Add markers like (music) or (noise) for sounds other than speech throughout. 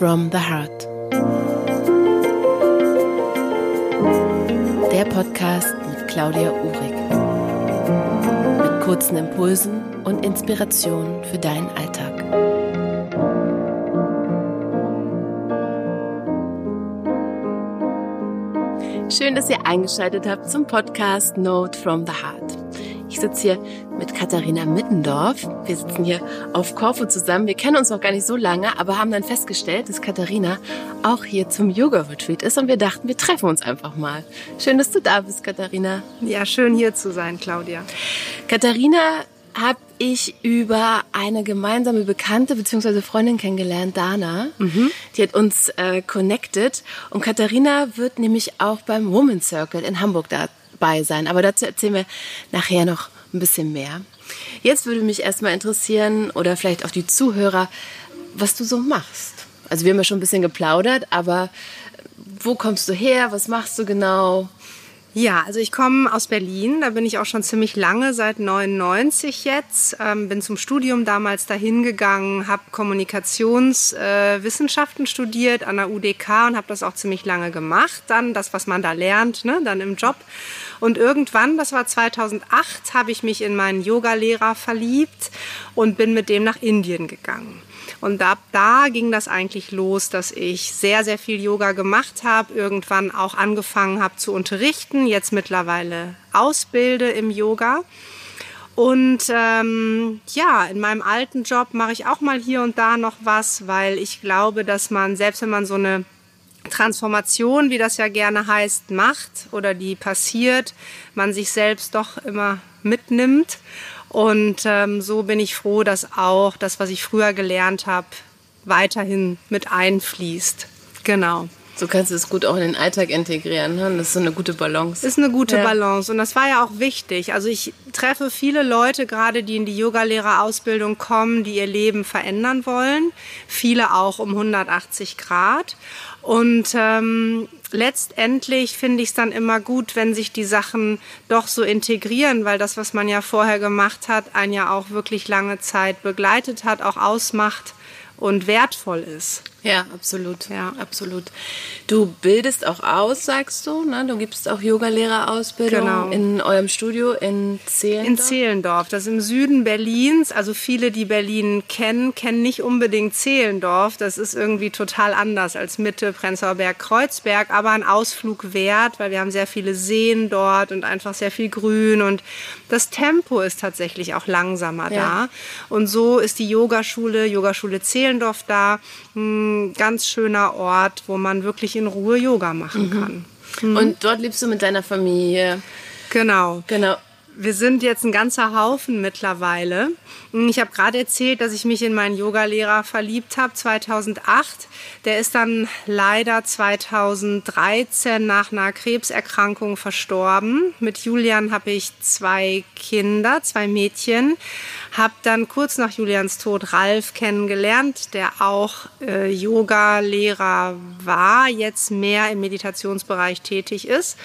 from the Heart. Der Podcast mit Claudia Uhrig. Mit kurzen Impulsen und Inspirationen für deinen Alltag. Schön, dass ihr eingeschaltet habt zum Podcast Note from the Heart. Ich sitze hier mit Katharina Mittendorf. Wir sitzen hier auf Korfu zusammen. Wir kennen uns noch gar nicht so lange, aber haben dann festgestellt, dass Katharina auch hier zum Yoga-Retreat ist und wir dachten, wir treffen uns einfach mal. Schön, dass du da bist, Katharina. Ja, schön hier zu sein, Claudia. Katharina habe ich über eine gemeinsame Bekannte bzw. Freundin kennengelernt, Dana. Mhm. Die hat uns äh, connected und Katharina wird nämlich auch beim Woman Circle in Hamburg da bei sein. Aber dazu erzählen wir nachher noch ein bisschen mehr. Jetzt würde mich erstmal interessieren oder vielleicht auch die Zuhörer, was du so machst. Also wir haben ja schon ein bisschen geplaudert, aber wo kommst du her? Was machst du genau? Ja, also ich komme aus Berlin, da bin ich auch schon ziemlich lange, seit 99 jetzt. Ähm, bin zum Studium damals dahin gegangen, habe Kommunikationswissenschaften äh, studiert an der UDK und habe das auch ziemlich lange gemacht. Dann das, was man da lernt, ne, dann im Job. Und irgendwann, das war 2008, habe ich mich in meinen Yogalehrer verliebt und bin mit dem nach Indien gegangen. Und ab da ging das eigentlich los, dass ich sehr, sehr viel Yoga gemacht habe, irgendwann auch angefangen habe zu unterrichten, jetzt mittlerweile ausbilde im Yoga. Und ähm, ja, in meinem alten Job mache ich auch mal hier und da noch was, weil ich glaube, dass man, selbst wenn man so eine Transformation, wie das ja gerne heißt, macht oder die passiert, man sich selbst doch immer mitnimmt. Und ähm, so bin ich froh, dass auch das, was ich früher gelernt habe, weiterhin mit einfließt. Genau. So kannst du es gut auch in den Alltag integrieren. Ne? Das ist so eine gute Balance. Ist eine gute ja. Balance. Und das war ja auch wichtig. Also ich treffe viele Leute, gerade die in die Yogalehrerausbildung kommen, die ihr Leben verändern wollen. Viele auch um 180 Grad. Und ähm, letztendlich finde ich es dann immer gut, wenn sich die Sachen doch so integrieren, weil das, was man ja vorher gemacht hat, einen ja auch wirklich lange Zeit begleitet hat, auch ausmacht und wertvoll ist. Ja, absolut. Ja, absolut. Du bildest auch aus, sagst du, ne? Du gibst auch Yogalehrerausbildung genau. in eurem Studio in Zehlendorf. In Zehlendorf, das ist im Süden Berlins. Also viele, die Berlin kennen, kennen nicht unbedingt Zehlendorf. Das ist irgendwie total anders als Mitte, Prenzlauer Berg, Kreuzberg, aber ein Ausflug wert, weil wir haben sehr viele Seen dort und einfach sehr viel Grün und das Tempo ist tatsächlich auch langsamer ja. da. Und so ist die Yogaschule, Yogaschule Zehlendorf da ein ganz schöner Ort, wo man wirklich in Ruhe Yoga machen mhm. kann. Mhm. Und dort lebst du mit deiner Familie. Genau. Genau. Wir sind jetzt ein ganzer Haufen mittlerweile. Ich habe gerade erzählt, dass ich mich in meinen Yogalehrer verliebt habe 2008. Der ist dann leider 2013 nach einer Krebserkrankung verstorben. Mit Julian habe ich zwei Kinder, zwei Mädchen. Habe dann kurz nach Julians Tod Ralf kennengelernt, der auch äh, Yoga-Lehrer war, jetzt mehr im Meditationsbereich tätig ist.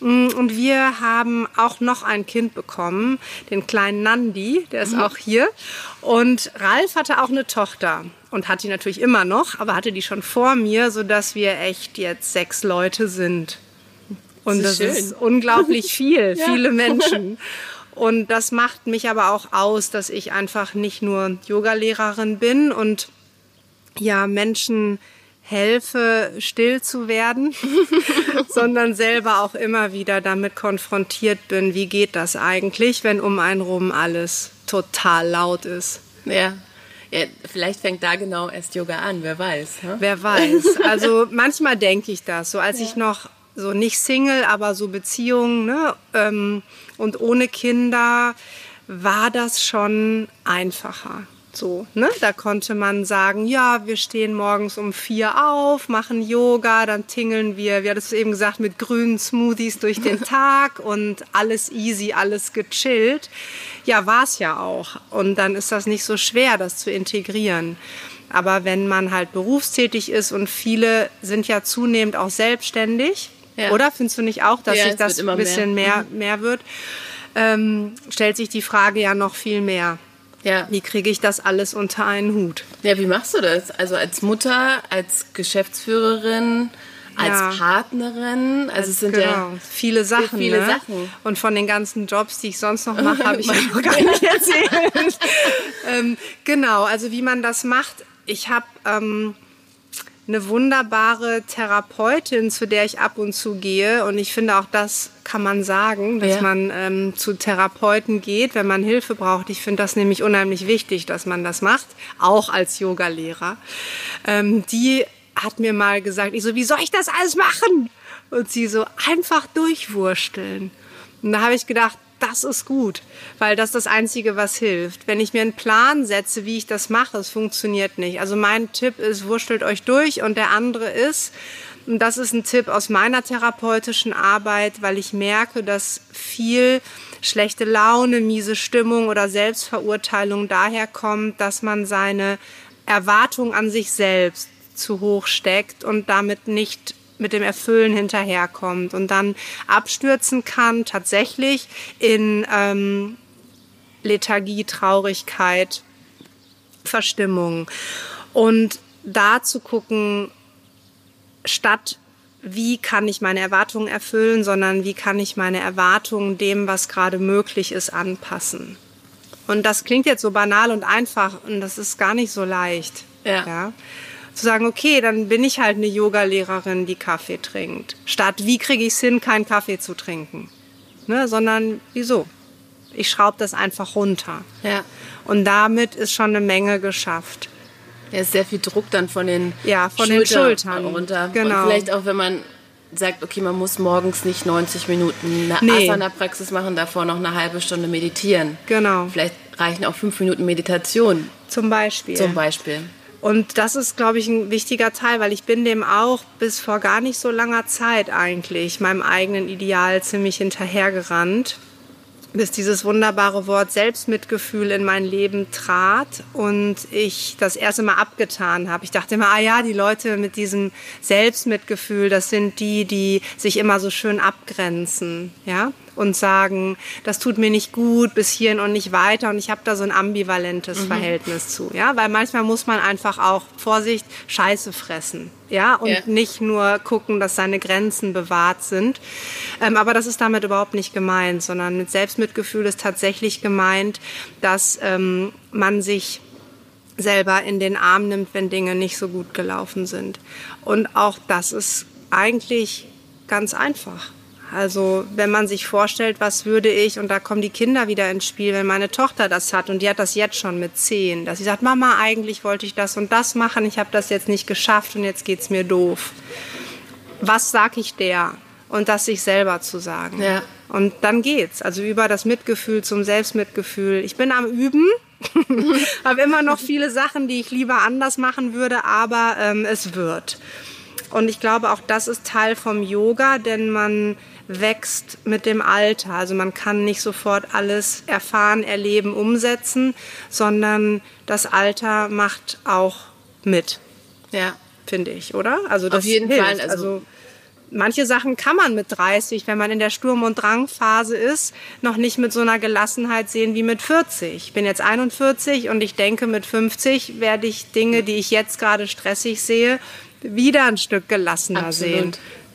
Mm, und wir haben auch noch ein Kind bekommen, den kleinen Nandi, der ist mhm. auch hier. Und Ralf hatte auch eine Tochter und hat die natürlich immer noch, aber hatte die schon vor mir, sodass wir echt jetzt sechs Leute sind. Und das, das ist, unglaublich viel, (laughs) ja. viele Menschen. (laughs) Und das macht mich aber auch aus, dass ich einfach nicht nur Yogalehrerin bin und ja Menschen helfe, still zu werden, (laughs) sondern selber auch immer wieder damit konfrontiert bin, wie geht das eigentlich, wenn um einen rum alles total laut ist. Ja. Ja, vielleicht fängt da genau erst Yoga an, wer weiß. Ne? Wer weiß. Also manchmal denke ich das. So als ja. ich noch so nicht Single, aber so Beziehungen ne, ähm, und ohne Kinder war das schon einfacher. So, ne? Da konnte man sagen, ja, wir stehen morgens um vier auf, machen Yoga, dann tingeln wir, wie hattest du eben gesagt, mit grünen Smoothies durch den (laughs) Tag und alles easy, alles gechillt. Ja, war es ja auch. Und dann ist das nicht so schwer, das zu integrieren. Aber wenn man halt berufstätig ist und viele sind ja zunehmend auch selbstständig, ja. Oder findest du nicht auch, dass ja, sich das ein bisschen mehr, mehr, mhm. mehr wird? Ähm, stellt sich die Frage ja noch viel mehr. Ja. Wie kriege ich das alles unter einen Hut? Ja, wie machst du das? Also als Mutter, als Geschäftsführerin, als ja. Partnerin. Also es sind genau. ja viele Sachen. Viele ne? Sachen. Und von den ganzen Jobs, die ich sonst noch mache, (laughs) habe ich ja noch gar nicht erzählt. (laughs) ähm, genau, also wie man das macht. Ich habe ähm, eine wunderbare Therapeutin, zu der ich ab und zu gehe. Und ich finde auch das kann man sagen, dass ja. man ähm, zu Therapeuten geht, wenn man Hilfe braucht. Ich finde das nämlich unheimlich wichtig, dass man das macht, auch als Yogalehrer. Ähm, die hat mir mal gesagt, ich so, wie soll ich das alles machen? Und sie so, einfach durchwursteln. Und da habe ich gedacht, das ist gut, weil das ist das Einzige, was hilft. Wenn ich mir einen Plan setze, wie ich das mache, es funktioniert nicht. Also mein Tipp ist, wurstelt euch durch und der andere ist, und das ist ein Tipp aus meiner therapeutischen Arbeit, weil ich merke, dass viel schlechte Laune, miese Stimmung oder Selbstverurteilung daher kommt, dass man seine Erwartung an sich selbst zu hoch steckt und damit nicht mit dem Erfüllen hinterherkommt und dann abstürzen kann, tatsächlich in ähm, Lethargie, Traurigkeit, Verstimmung. Und da zu gucken, statt wie kann ich meine Erwartungen erfüllen, sondern wie kann ich meine Erwartungen dem, was gerade möglich ist, anpassen. Und das klingt jetzt so banal und einfach und das ist gar nicht so leicht. Ja. ja? Zu sagen, okay, dann bin ich halt eine Yoga-Lehrerin, die Kaffee trinkt. Statt, wie kriege ich es hin, keinen Kaffee zu trinken? Ne, sondern, wieso? Ich schraube das einfach runter. Ja. Und damit ist schon eine Menge geschafft. Ja, ist sehr viel Druck dann von den, ja, von Schulter den Schultern runter. Genau. Und vielleicht auch, wenn man sagt, okay, man muss morgens nicht 90 Minuten eine nee. Asana-Praxis machen, davor noch eine halbe Stunde meditieren. Genau. Vielleicht reichen auch fünf Minuten Meditation. Zum Beispiel. Zum Beispiel. Und das ist, glaube ich, ein wichtiger Teil, weil ich bin dem auch bis vor gar nicht so langer Zeit eigentlich meinem eigenen Ideal ziemlich hinterhergerannt bis dieses wunderbare Wort Selbstmitgefühl in mein Leben trat und ich das erste Mal abgetan habe. Ich dachte immer, ah ja, die Leute mit diesem Selbstmitgefühl, das sind die, die sich immer so schön abgrenzen, ja, und sagen, das tut mir nicht gut, bis hierhin und nicht weiter. Und ich habe da so ein ambivalentes mhm. Verhältnis zu, ja, weil manchmal muss man einfach auch Vorsicht Scheiße fressen, ja, und ja. nicht nur gucken, dass seine Grenzen bewahrt sind. Ähm, aber das ist damit überhaupt nicht gemeint, sondern mit Selbstmitgefühl ist tatsächlich gemeint, dass ähm, man sich selber in den Arm nimmt, wenn Dinge nicht so gut gelaufen sind. Und auch das ist eigentlich ganz einfach. Also wenn man sich vorstellt, was würde ich, und da kommen die Kinder wieder ins Spiel, wenn meine Tochter das hat und die hat das jetzt schon mit zehn, dass sie sagt, Mama, eigentlich wollte ich das und das machen, ich habe das jetzt nicht geschafft und jetzt geht's mir doof. Was sag ich der? Und das sich selber zu sagen. Ja. Und dann geht's. Also über das Mitgefühl zum Selbstmitgefühl. Ich bin am Üben, (laughs) habe immer noch viele Sachen, die ich lieber anders machen würde, aber ähm, es wird. Und ich glaube, auch das ist Teil vom Yoga, denn man wächst mit dem Alter. Also man kann nicht sofort alles erfahren, erleben, umsetzen, sondern das Alter macht auch mit. Ja. Finde ich, oder? Also das Auf jeden hilft. Fall. Also, also manche Sachen kann man mit 30, wenn man in der Sturm- und Drangphase ist, noch nicht mit so einer Gelassenheit sehen wie mit 40. Ich bin jetzt 41 und ich denke, mit 50 werde ich Dinge, die ich jetzt gerade stressig sehe, wieder ein Stück gelassener Absolut. sehen.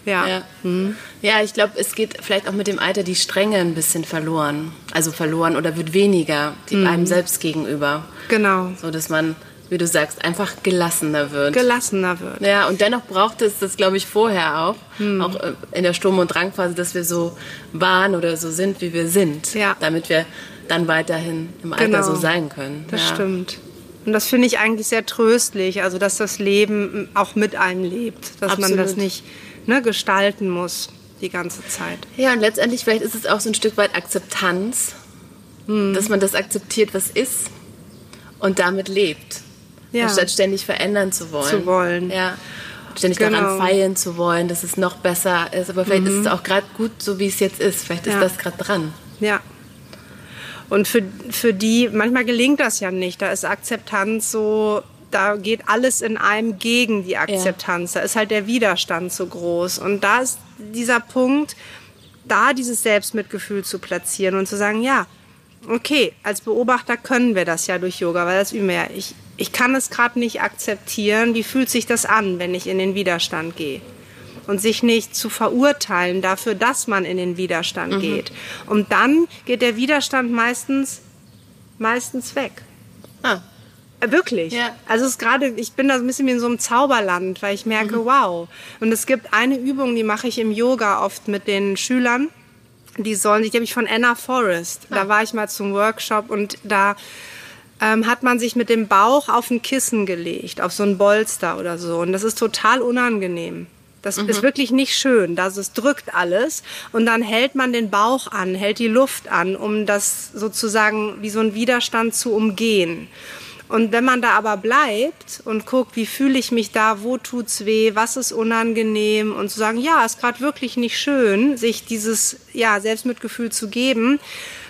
Ja, ja. Mhm. ja ich glaube, es geht vielleicht auch mit dem Alter die Strenge ein bisschen verloren. Also verloren oder wird weniger mhm. einem selbst gegenüber. Genau. So dass man, wie du sagst, einfach gelassener wird. Gelassener wird. Ja, und dennoch braucht es das, glaube ich, vorher auch. Mhm. Auch äh, in der Sturm- und Drangphase, dass wir so waren oder so sind, wie wir sind. Ja. Damit wir dann weiterhin im Alter genau. so sein können. Das ja. stimmt. Und das finde ich eigentlich sehr tröstlich, also dass das Leben auch mit einem lebt, dass Absolut. man das nicht ne, gestalten muss die ganze Zeit. Ja, und letztendlich vielleicht ist es auch so ein Stück weit Akzeptanz, hm. dass man das akzeptiert, was ist und damit lebt. Ja. Anstatt ständig verändern zu wollen. Zu wollen. Ja. Ständig genau. daran feilen zu wollen, dass es noch besser ist. Aber vielleicht mhm. ist es auch gerade gut, so wie es jetzt ist. Vielleicht ist ja. das gerade dran. Ja. Und für, für die, manchmal gelingt das ja nicht. Da ist Akzeptanz so da geht alles in einem gegen die Akzeptanz. Ja. Da ist halt der Widerstand so groß. Und da ist dieser Punkt, da dieses Selbstmitgefühl zu platzieren und zu sagen, ja, okay, als Beobachter können wir das ja durch Yoga, weil das üben wir ja. Ich, ich kann es gerade nicht akzeptieren. Wie fühlt sich das an, wenn ich in den Widerstand gehe? Und sich nicht zu verurteilen dafür, dass man in den Widerstand mhm. geht. Und dann geht der Widerstand meistens, meistens weg. Ah. Äh, wirklich. Ja. Also es ist gerade, ich bin da ein bisschen wie in so einem Zauberland, weil ich merke, mhm. wow. Und es gibt eine Übung, die mache ich im Yoga oft mit den Schülern. Die sollen sich, die habe ich von Anna Forrest. Ah. Da war ich mal zum Workshop und da ähm, hat man sich mit dem Bauch auf ein Kissen gelegt, auf so ein Bolster oder so. Und das ist total unangenehm. Das mhm. ist wirklich nicht schön. Das es drückt alles. Und dann hält man den Bauch an, hält die Luft an, um das sozusagen wie so ein Widerstand zu umgehen. Und wenn man da aber bleibt und guckt, wie fühle ich mich da, wo tut's weh, was ist unangenehm und zu sagen, ja, ist gerade wirklich nicht schön, sich dieses ja Selbstmitgefühl zu geben,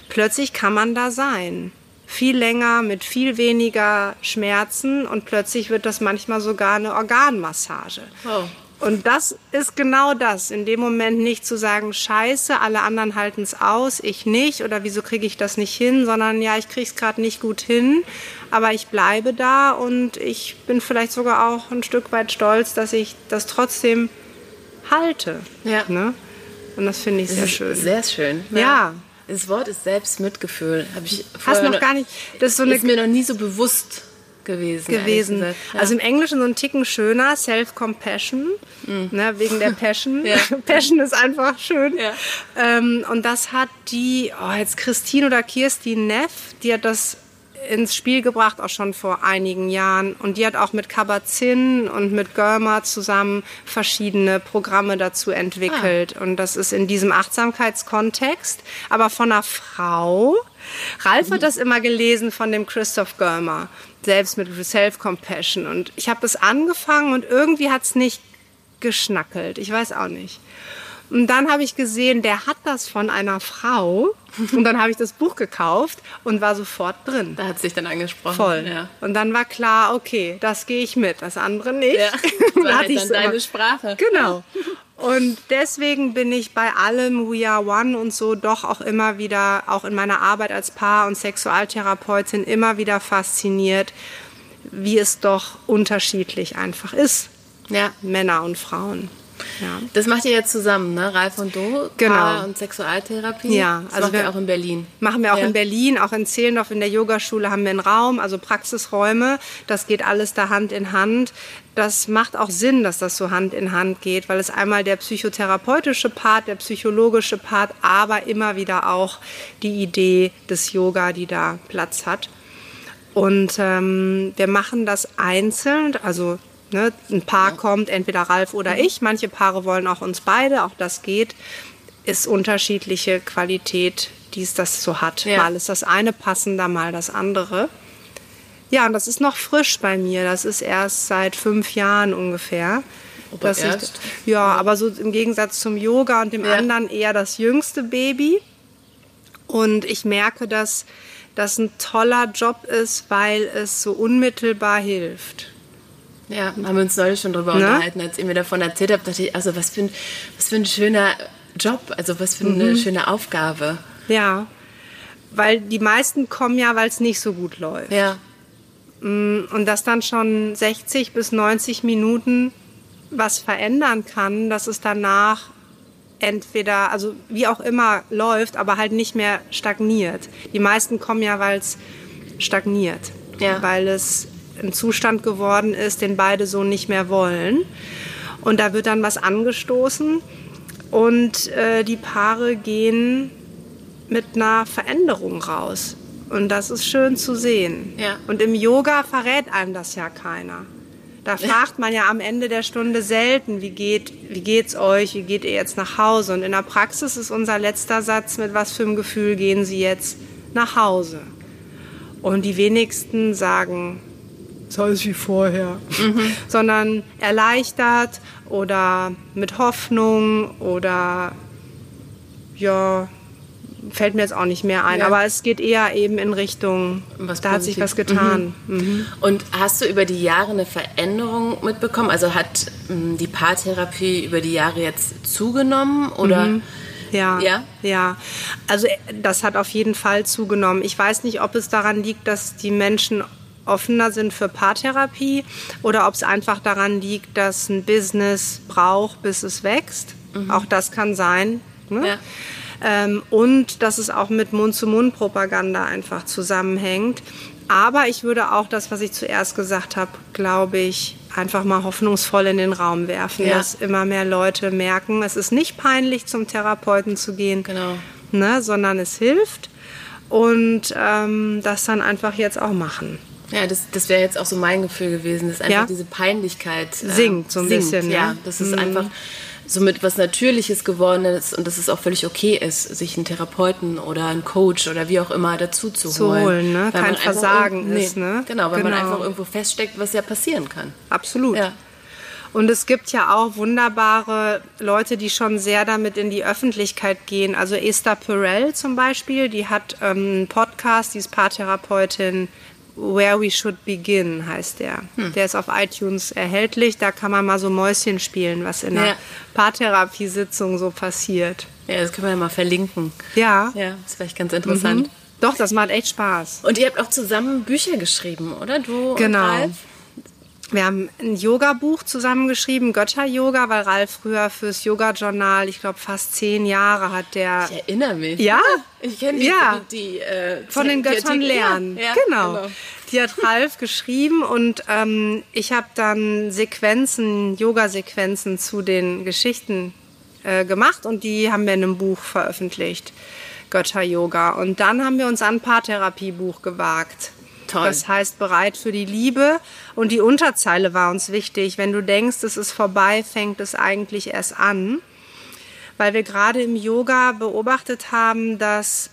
plötzlich kann man da sein viel länger mit viel weniger Schmerzen und plötzlich wird das manchmal sogar eine Organmassage. Oh. Und das ist genau das, in dem Moment nicht zu sagen, scheiße, alle anderen halten es aus, ich nicht oder wieso kriege ich das nicht hin, sondern ja, ich kriege es gerade nicht gut hin, aber ich bleibe da und ich bin vielleicht sogar auch ein Stück weit stolz, dass ich das trotzdem halte. Ja. Ne? Und das finde ich das sehr schön. Sehr schön. ja. ja. Das Wort ist Selbstmitgefühl. Habe ich Hast noch gar nicht. Das ist, so eine, ist mir noch nie so bewusst gewesen. gewesen. Ja. Also im Englischen so ein Ticken schöner, Self-Compassion, mhm. ne, wegen der Passion. (laughs) Ja. Passion ist einfach schön. Ja. Ähm, und das hat die, oh, jetzt Christine oder Kirstin Neff, die hat das ins Spiel gebracht, auch schon vor einigen Jahren. Und die hat auch mit Kabat-Zinn und mit Görmer zusammen verschiedene Programme dazu entwickelt. Ah. Und das ist in diesem Achtsamkeitskontext, aber von einer Frau. Ralf hat das immer gelesen von dem Christoph Görmer, selbst mit Self-Compassion. Und ich habe das angefangen und irgendwie hat es nicht geschnackelt. Ich weiß auch nicht. Und dann habe ich gesehen, der hat das von einer Frau. Und dann habe ich das Buch gekauft und war sofort drin. Da hat sich dann angesprochen. Voll. Ja. Und dann war klar, okay, das gehe ich mit, das andere nicht. Ja, (laughs) das war halt dann deine Sprache. Genau. Und deswegen bin ich bei allem We Are One und so doch auch immer wieder, auch in meiner Arbeit als Paar- und Sexualtherapeutin, immer wieder fasziniert, wie es doch unterschiedlich einfach ist. Ja. Männer und Frauen. Ja. Das macht ihr jetzt zusammen, ne? Ralf und du, genau. Paar und Sexualtherapie. Ja, das also wir auch in Berlin. Machen wir auch ja. in Berlin, auch in Zehlendorf in der Yogaschule haben wir einen Raum, also Praxisräume. Das geht alles da Hand in Hand. Das macht auch Sinn, dass das so Hand in Hand geht, weil es einmal der psychotherapeutische Part, der psychologische Part, aber immer wieder auch die Idee des Yoga, die da Platz hat. Und ähm, wir machen das einzeln, also Ne, ein Paar kommt, entweder Ralf oder mhm. ich. Manche Paare wollen auch uns beide, auch das geht. Ist unterschiedliche Qualität, die es das so hat. Ja. Mal ist das eine passender, mal das andere. Ja, und das ist noch frisch bei mir. Das ist erst seit fünf Jahren ungefähr. Aber dass erst? Ich, ja, aber so im Gegensatz zum Yoga und dem ja. anderen eher das jüngste Baby. Und ich merke, dass das ein toller Job ist, weil es so unmittelbar hilft. Ja, haben wir uns neulich schon drüber ne? unterhalten, als ihr mir davon erzählt habt, dachte ich, also was für ein, was für ein schöner Job, also was für eine mhm. schöne Aufgabe. Ja, weil die meisten kommen ja, weil es nicht so gut läuft. Ja. Mm, und dass dann schon 60 bis 90 Minuten was verändern kann, dass es danach entweder, also wie auch immer läuft, aber halt nicht mehr stagniert. Die meisten kommen ja, weil es stagniert. Ja. Weil es ein Zustand geworden ist, den beide so nicht mehr wollen. Und da wird dann was angestoßen und äh, die Paare gehen mit einer Veränderung raus. Und das ist schön zu sehen. Ja. Und im Yoga verrät einem das ja keiner. Da fragt man ja am Ende der Stunde selten, wie geht, wie geht's euch, wie geht ihr jetzt nach Hause? Und in der Praxis ist unser letzter Satz, mit was für einem Gefühl gehen Sie jetzt nach Hause? Und die wenigsten sagen, ist alles wie vorher, mhm. sondern erleichtert oder mit Hoffnung oder ja, fällt mir jetzt auch nicht mehr ein, ja. aber es geht eher eben in Richtung, was da hat sich was getan. Mhm. Mhm. Und hast du über die Jahre eine Veränderung mitbekommen? Also hat mh, die Paartherapie über die Jahre jetzt zugenommen oder? Mhm. Ja, Ja? ja. Also äh, das hat auf jeden Fall zugenommen. Ich weiß nicht, ob es daran liegt, dass die Menschen offener sind für Paartherapie oder ob es einfach daran liegt, dass ein Business braucht, bis es wächst. Auch das kann sein. Ne? Mhm. Ja. Ähm, und dass es auch mit Mund-zu-Mund-Propaganda einfach zusammenhängt. Aber ich würde auch das, was ich zuerst gesagt habe, glaube ich, einfach mal hoffnungsvoll in den Raum werfen, Ja. dass immer mehr Leute merken, es ist nicht peinlich, zum Therapeuten zu gehen, Genau. ne, sondern es hilft und ähm, das dann einfach jetzt auch machen. Ja, das, das wäre jetzt auch so mein Gefühl gewesen, dass einfach Ja. diese Peinlichkeit äh, Sinkt so ein bisschen, Ja, ne? dass es einfach somit was Natürliches geworden ist und dass es auch völlig okay ist, sich einen Therapeuten oder einen Coach oder wie auch immer dazu zu, Zu holen, ne? Weil Kein man Versagen ist, ne? Genau, weil man Genau. einfach irgendwo feststeckt, was ja passieren kann. Absolut. Ja. Und es gibt ja auch wunderbare Leute, die schon sehr damit in die Öffentlichkeit gehen. Also Esther Perel zum Beispiel, die hat ähm, einen Podcast, die ist Paartherapeutin. Where We Should Begin heißt der. Hm. Der ist auf iTunes erhältlich. Da kann man mal so Mäuschen spielen, was in Ja. einer Paartherapiesitzung so passiert. Ja, das können wir ja mal verlinken. Ja. Ja, das ist vielleicht ganz interessant. Mhm. Doch, das macht echt Spaß. Und ihr habt auch zusammen Bücher geschrieben, oder? Du Genau. und Ralf? Wir haben ein Yoga-Buch zusammengeschrieben, Götter-Yoga, weil Ralf früher fürs Yoga-Journal, ich glaube fast zehn Jahre hat der Ich erinnere mich. Ja? Ich kenne die, Ja. die, die äh, von den Göttern lernen. Ja, ja, genau. Die hat Ralf geschrieben und ähm, ich habe dann Sequenzen, Yoga-Sequenzen zu den Geschichten äh, gemacht und die haben wir in einem Buch veröffentlicht. Götter-Yoga. Und dann haben wir uns an ein Paartherapiebuch gewagt. Toll. Das heißt bereit für die Liebe. Und die Unterzeile war uns wichtig. Wenn du denkst, es ist vorbei, fängt es eigentlich erst an. Weil wir gerade im Yoga beobachtet haben, dass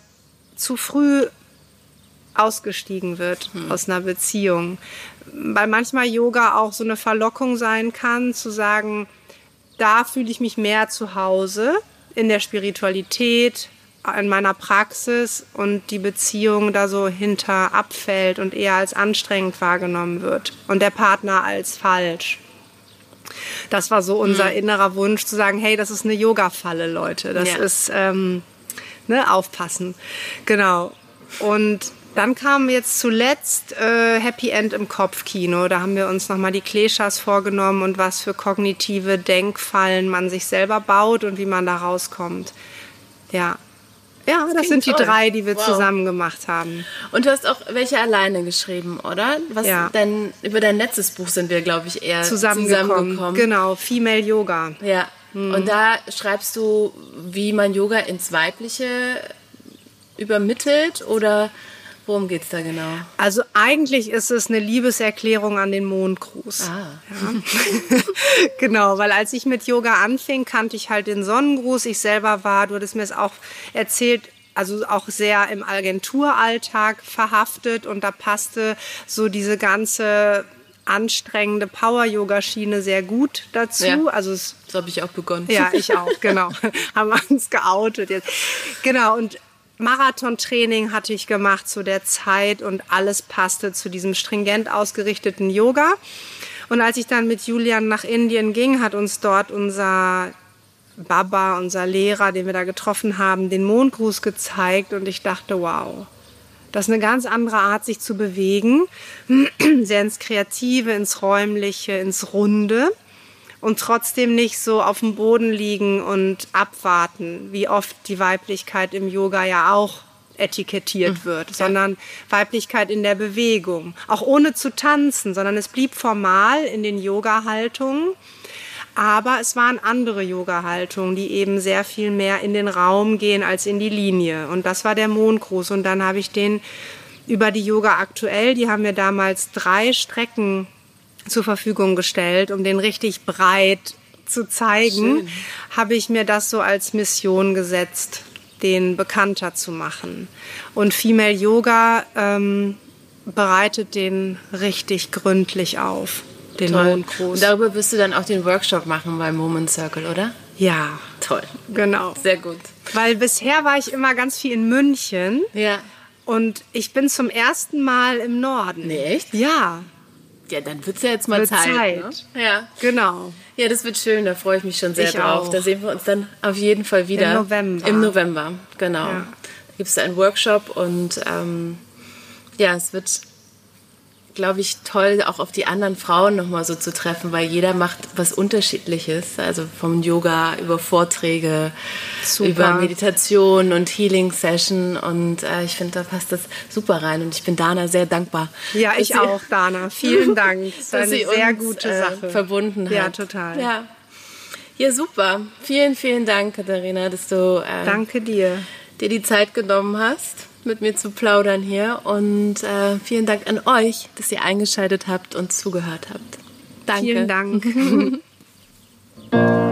zu früh ausgestiegen wird aus einer Beziehung. Weil manchmal Yoga auch so eine Verlockung sein kann, zu sagen, da fühle ich mich mehr zu Hause in der Spiritualität, in meiner Praxis und die Beziehung da so hinter abfällt und eher als anstrengend wahrgenommen wird und der Partner als falsch. Das war so unser innerer Wunsch zu sagen, hey, das ist eine Yoga-Falle, Leute. Das Ja. ist ähm, ne, aufpassen. Genau. Und dann kam jetzt zuletzt äh, Happy End im Kopfkino. Da haben wir uns nochmal die Kleschas vorgenommen und was für kognitive Denkfallen man sich selber baut und wie man da rauskommt. Ja. Ja, das, klingt sind die toll. drei, die wir Wow. zusammen gemacht haben. Und du hast auch welche alleine geschrieben, oder? Was Ja. dein, über dein letztes Buch sind wir, glaube ich, eher Zusammengekommen. zusammengekommen. Genau, Female Yoga. Ja. Mhm. Und da schreibst du, wie man Yoga ins Weibliche übermittelt oder worum geht's da genau? Also eigentlich ist es eine Liebeserklärung an den Mondgruß. Ah. Ja. (laughs) genau, weil als ich mit Yoga anfing, kannte ich halt den Sonnengruß. Ich selber war, du hattest mir es auch erzählt, also auch sehr im Agenturalltag verhaftet und da passte so diese ganze anstrengende Power-Yoga-Schiene sehr gut dazu. Ja. Also es So habe ich auch begonnen. ja, ich auch, genau. (laughs) Haben wir uns geoutet jetzt. Genau, und Marathontraining hatte ich gemacht zu der Zeit und alles passte zu diesem stringent ausgerichteten Yoga. Und als ich dann mit Julian nach Indien ging, hat uns dort unser Baba, unser Lehrer, den wir da getroffen haben, den Mondgruß gezeigt und ich dachte, wow, das ist eine ganz andere Art, sich zu bewegen. (clears throat) Sehr ins Kreative, ins Räumliche, ins Runde und trotzdem nicht so auf dem Boden liegen und abwarten, wie oft die Weiblichkeit im Yoga ja auch etikettiert wird, sondern Weiblichkeit in der Bewegung, auch ohne zu tanzen, sondern es blieb formal in den Yoga-Haltungen, aber es waren andere Yoga-Haltungen, die eben sehr viel mehr in den Raum gehen als in die Linie. Und das war der Mondgruß. Und dann habe ich den über die Yoga aktuell, die haben mir damals drei Strecken zur Verfügung gestellt, um den richtig breit zu zeigen, habe ich mir das so als Mission gesetzt, den bekannter zu machen. Und Female Yoga ähm, bereitet den richtig gründlich auf, den Toll. Mondgruß. Und darüber wirst du dann auch den Workshop machen beim Moment Circle, oder? Ja, Toll. genau. Sehr gut. Weil bisher war ich immer ganz viel in München Ja. und ich bin zum ersten Mal im Norden. Nee, echt? Ja. Ja, dann wird es ja jetzt mal Zeit. Zeit. Ne? Ja. Genau. Ja, das wird schön, da freue ich mich schon sehr ich drauf. Auch. Da sehen wir uns dann auf jeden Fall wieder. Im November. Im November, genau. Ja. Da gibt es einen Workshop und ähm, ja, es wird glaube ich, toll, auch auf die anderen Frauen nochmal so zu treffen, weil jeder macht was Unterschiedliches. Also vom Yoga über Vorträge, super. über Meditation und Healing Session. Und äh, ich finde, da passt das super rein. Und ich bin Dana sehr dankbar. Ja, ich auch, Dana. Vielen (laughs) Dank. Das ist eine sehr uns, gute äh, Sache. Äh, verbunden Ja, total. Ja. Ja, super. Vielen, vielen Dank, Katharina, dass du äh, Danke dir. dir die Zeit genommen hast mit mir zu plaudern hier. Und äh, vielen Dank an euch, dass ihr eingeschaltet habt und zugehört habt. Danke. Vielen Dank. (laughs)